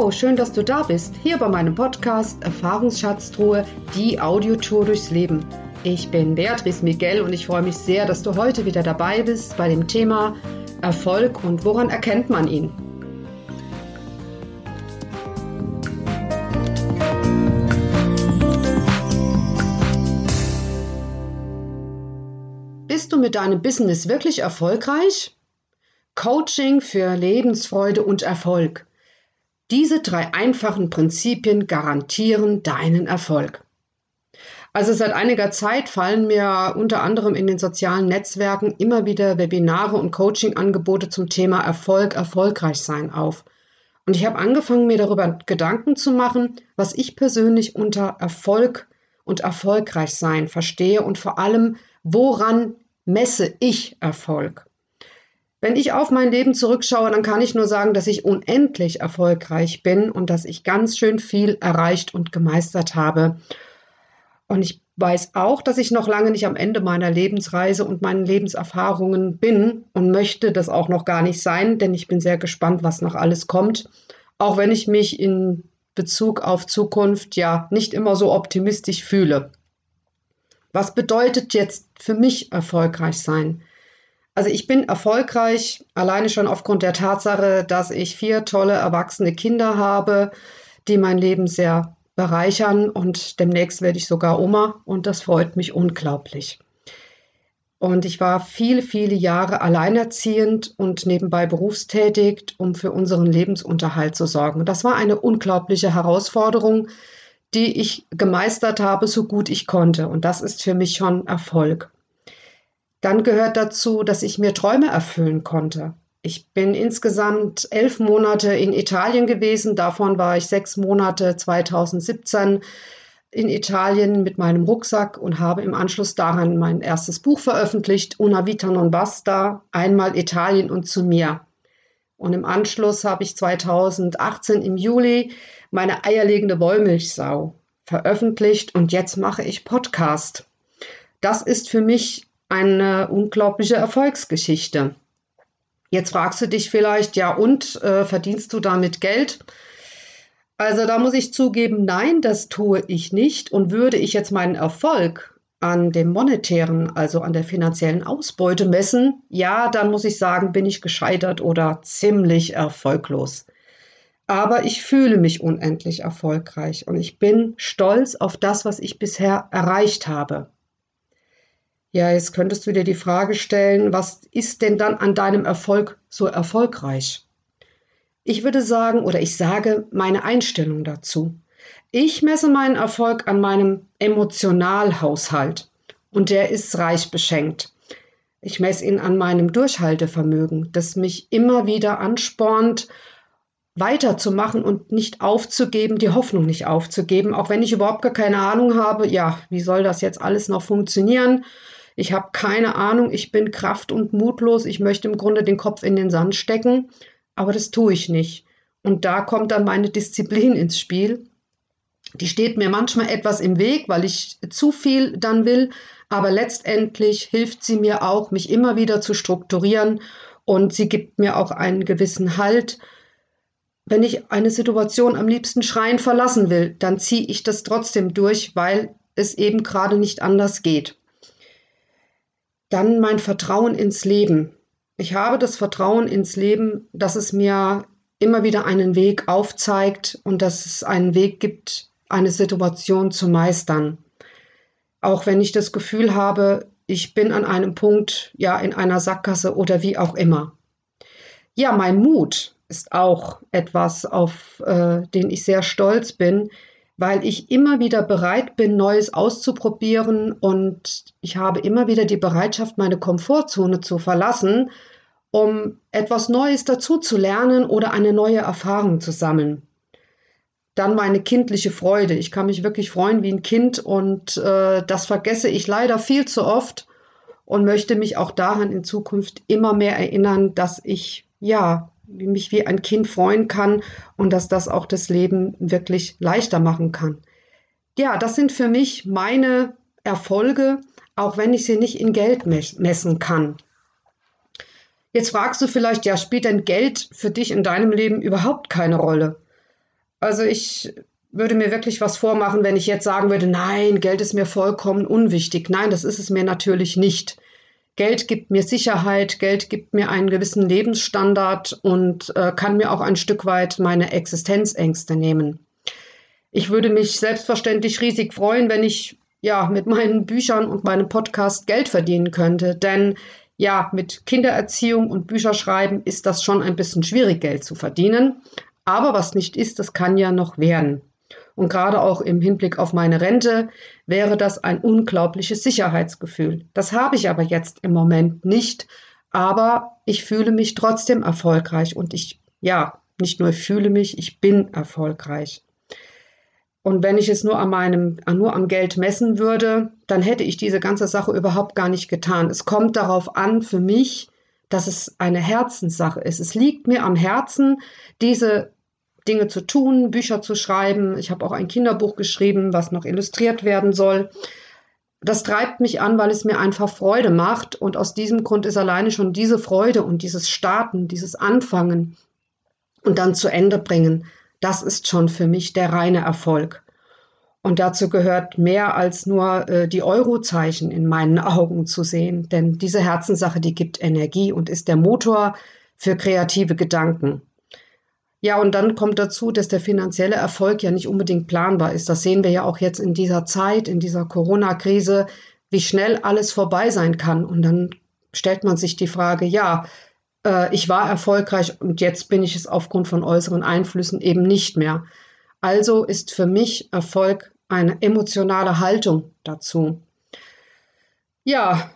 Wow, schön, dass du da bist. Hier bei meinem Podcast Erfahrungsschatztruhe, die Audiotour durchs Leben. Ich bin Beatrice Miguel und ich freue mich sehr, dass du heute wieder dabei bist bei dem Thema Erfolg und woran erkennt man ihn? Bist du mit deinem Business wirklich erfolgreich? Coaching für Lebensfreude und Erfolg. Diese drei einfachen Prinzipien garantieren deinen Erfolg. Also seit einiger Zeit fallen mir unter anderem in den sozialen Netzwerken immer wieder Webinare und Coaching-Angebote zum Thema Erfolg, erfolgreich sein auf. Und ich habe angefangen, mir darüber Gedanken zu machen, was ich persönlich unter Erfolg und erfolgreich sein verstehe und vor allem, woran messe ich Erfolg. Wenn ich auf mein Leben zurückschaue, dann kann ich nur sagen, dass ich unendlich erfolgreich bin und dass ich ganz schön viel erreicht und gemeistert habe. Und ich weiß auch, dass ich noch lange nicht am Ende meiner Lebensreise und meinen Lebenserfahrungen bin und möchte das auch noch gar nicht sein, denn ich bin sehr gespannt, was noch alles kommt. Auch wenn ich mich in Bezug auf Zukunft ja nicht immer so optimistisch fühle. Was bedeutet jetzt für mich erfolgreich sein? Also ich bin erfolgreich alleine schon aufgrund der Tatsache, dass ich vier tolle erwachsene Kinder habe, die mein Leben sehr bereichern und demnächst werde ich sogar Oma und das freut mich unglaublich. Und ich war viele, viele Jahre alleinerziehend und nebenbei berufstätig, um für unseren Lebensunterhalt zu sorgen. Das war eine unglaubliche Herausforderung, die ich gemeistert habe, so gut ich konnte. Und das ist für mich schon Erfolg. Dann gehört dazu, dass ich mir Träume erfüllen konnte. Ich bin insgesamt elf Monate in Italien gewesen. Davon war ich sechs Monate 2017 in Italien mit meinem Rucksack und habe im Anschluss daran mein erstes Buch veröffentlicht, Una Vita non basta, einmal Italien und zu mir. Und im Anschluss habe ich 2018 im Juli meine eierlegende Wollmilchsau veröffentlicht und jetzt mache ich Podcast. Das ist für mich eine unglaubliche Erfolgsgeschichte. Jetzt fragst du dich vielleicht, ja und, äh, verdienst du damit Geld? Also da muss ich zugeben, nein, das tue ich nicht. Und würde ich jetzt meinen Erfolg an dem monetären, also an der finanziellen Ausbeute messen, ja, dann muss ich sagen, bin ich gescheitert oder ziemlich erfolglos. Aber ich fühle mich unendlich erfolgreich und ich bin stolz auf das, was ich bisher erreicht habe. Ja, jetzt könntest du dir die Frage stellen, was ist denn dann an deinem Erfolg so erfolgreich? Ich würde sagen, oder ich sage meine Einstellung dazu. Ich messe meinen Erfolg an meinem Emotionalhaushalt und der ist reich beschenkt. Ich messe ihn an meinem Durchhaltevermögen, das mich immer wieder anspornt, weiterzumachen und nicht aufzugeben, die Hoffnung nicht aufzugeben, auch wenn ich überhaupt gar keine Ahnung habe, ja, wie soll das jetzt alles noch funktionieren? Ich habe keine Ahnung, ich bin kraft- und mutlos, ich möchte im Grunde den Kopf in den Sand stecken, aber das tue ich nicht. Und da kommt dann meine Disziplin ins Spiel. Die steht mir manchmal etwas im Weg, weil ich zu viel dann will, aber letztendlich hilft sie mir auch, mich immer wieder zu strukturieren und sie gibt mir auch einen gewissen Halt. Wenn ich eine Situation am liebsten schreien verlassen will, dann ziehe ich das trotzdem durch, weil es eben gerade nicht anders geht. Dann mein Vertrauen ins Leben. Ich habe das Vertrauen ins Leben, dass es mir immer wieder einen Weg aufzeigt und dass es einen Weg gibt, eine Situation zu meistern. Auch wenn ich das Gefühl habe, ich bin an einem Punkt, ja, in einer Sackgasse oder wie auch immer. Ja, mein Mut ist auch etwas, auf äh, den ich sehr stolz bin, weil ich immer wieder bereit bin, Neues auszuprobieren und ich habe immer wieder die Bereitschaft, meine Komfortzone zu verlassen, um etwas Neues dazu zu lernen oder eine neue Erfahrung zu sammeln. Dann meine kindliche Freude. Ich kann mich wirklich freuen wie ein Kind und äh, das vergesse ich leider viel zu oft und möchte mich auch daran in Zukunft immer mehr erinnern, dass ich ja mich wie ein Kind freuen kann und dass das auch das Leben wirklich leichter machen kann. Ja, das sind für mich meine Erfolge, auch wenn ich sie nicht in Geld messen kann. Jetzt fragst du vielleicht, ja, spielt denn Geld für dich in deinem Leben überhaupt keine Rolle? Also ich würde mir wirklich was vormachen, wenn ich jetzt sagen würde, nein, Geld ist mir vollkommen unwichtig. Nein, das ist es mir natürlich nicht. Geld gibt mir Sicherheit, Geld gibt mir einen gewissen Lebensstandard und äh, kann mir auch ein Stück weit meine Existenzängste nehmen. Ich würde mich selbstverständlich riesig freuen, wenn ich ja mit meinen Büchern und meinem Podcast Geld verdienen könnte, denn ja, mit Kindererziehung und Bücherschreiben ist das schon ein bisschen schwierig, Geld zu verdienen. Aber was nicht ist, das kann ja noch werden. Und gerade auch im Hinblick auf meine Rente wäre das ein unglaubliches Sicherheitsgefühl. Das habe ich aber jetzt im Moment nicht. Aber ich fühle mich trotzdem erfolgreich und ich, ja, nicht nur fühle mich, ich bin erfolgreich. Und wenn ich es nur an meinem, nur am Geld messen würde, dann hätte ich diese ganze Sache überhaupt gar nicht getan. Es kommt darauf an, für mich, dass es eine Herzenssache ist. Es liegt mir am Herzen, diese Dinge zu tun, Bücher zu schreiben. Ich habe auch ein Kinderbuch geschrieben, was noch illustriert werden soll. Das treibt mich an, weil es mir einfach Freude macht. Und aus diesem Grund ist alleine schon diese Freude und dieses Starten, dieses Anfangen und dann zu Ende bringen, das ist schon für mich der reine Erfolg. Und dazu gehört mehr als nur äh, die Eurozeichen in meinen Augen zu sehen. Denn diese Herzenssache, die gibt Energie und ist der Motor für kreative Gedanken. Ja, und dann kommt dazu, dass der finanzielle Erfolg ja nicht unbedingt planbar ist. Das sehen wir ja auch jetzt in dieser Zeit, in dieser Corona-Krise, wie schnell alles vorbei sein kann. Und dann stellt man sich die Frage, ja, äh, ich war erfolgreich und jetzt bin ich es aufgrund von äußeren Einflüssen eben nicht mehr. Also ist für mich Erfolg eine emotionale Haltung dazu. Ja,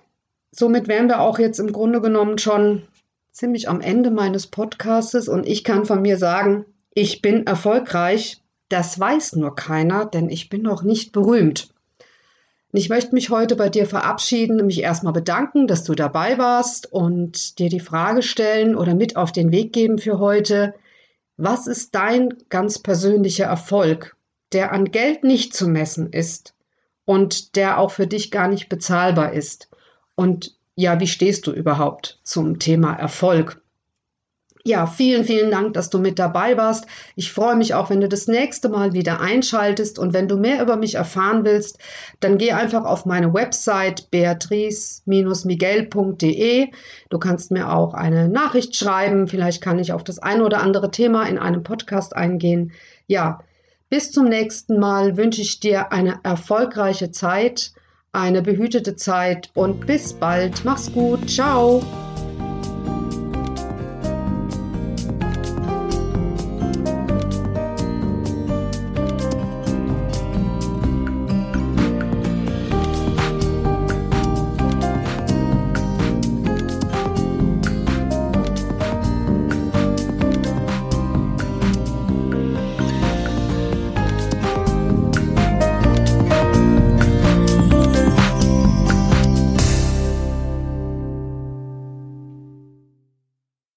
somit wären wir auch jetzt im Grunde genommen schon ziemlich am Ende meines Podcastes und ich kann von mir sagen, ich bin erfolgreich. Das weiß nur keiner, denn ich bin noch nicht berühmt. Ich möchte mich heute bei dir verabschieden, mich erstmal bedanken, dass du dabei warst und dir die Frage stellen oder mit auf den Weg geben für heute. Was ist dein ganz persönlicher Erfolg, der an Geld nicht zu messen ist und der auch für dich gar nicht bezahlbar ist? Und ja, wie stehst du überhaupt zum Thema Erfolg? Ja, vielen, vielen Dank, dass du mit dabei warst. Ich freue mich auch, wenn du das nächste Mal wieder einschaltest. Und wenn du mehr über mich erfahren willst, dann geh einfach auf meine Website beatrice-miguel.de. Du kannst mir auch eine Nachricht schreiben. Vielleicht kann ich auf das ein oder andere Thema in einem Podcast eingehen. Ja, bis zum nächsten Mal wünsche ich dir eine erfolgreiche Zeit eine behütete Zeit und bis bald. Mach's gut. Ciao.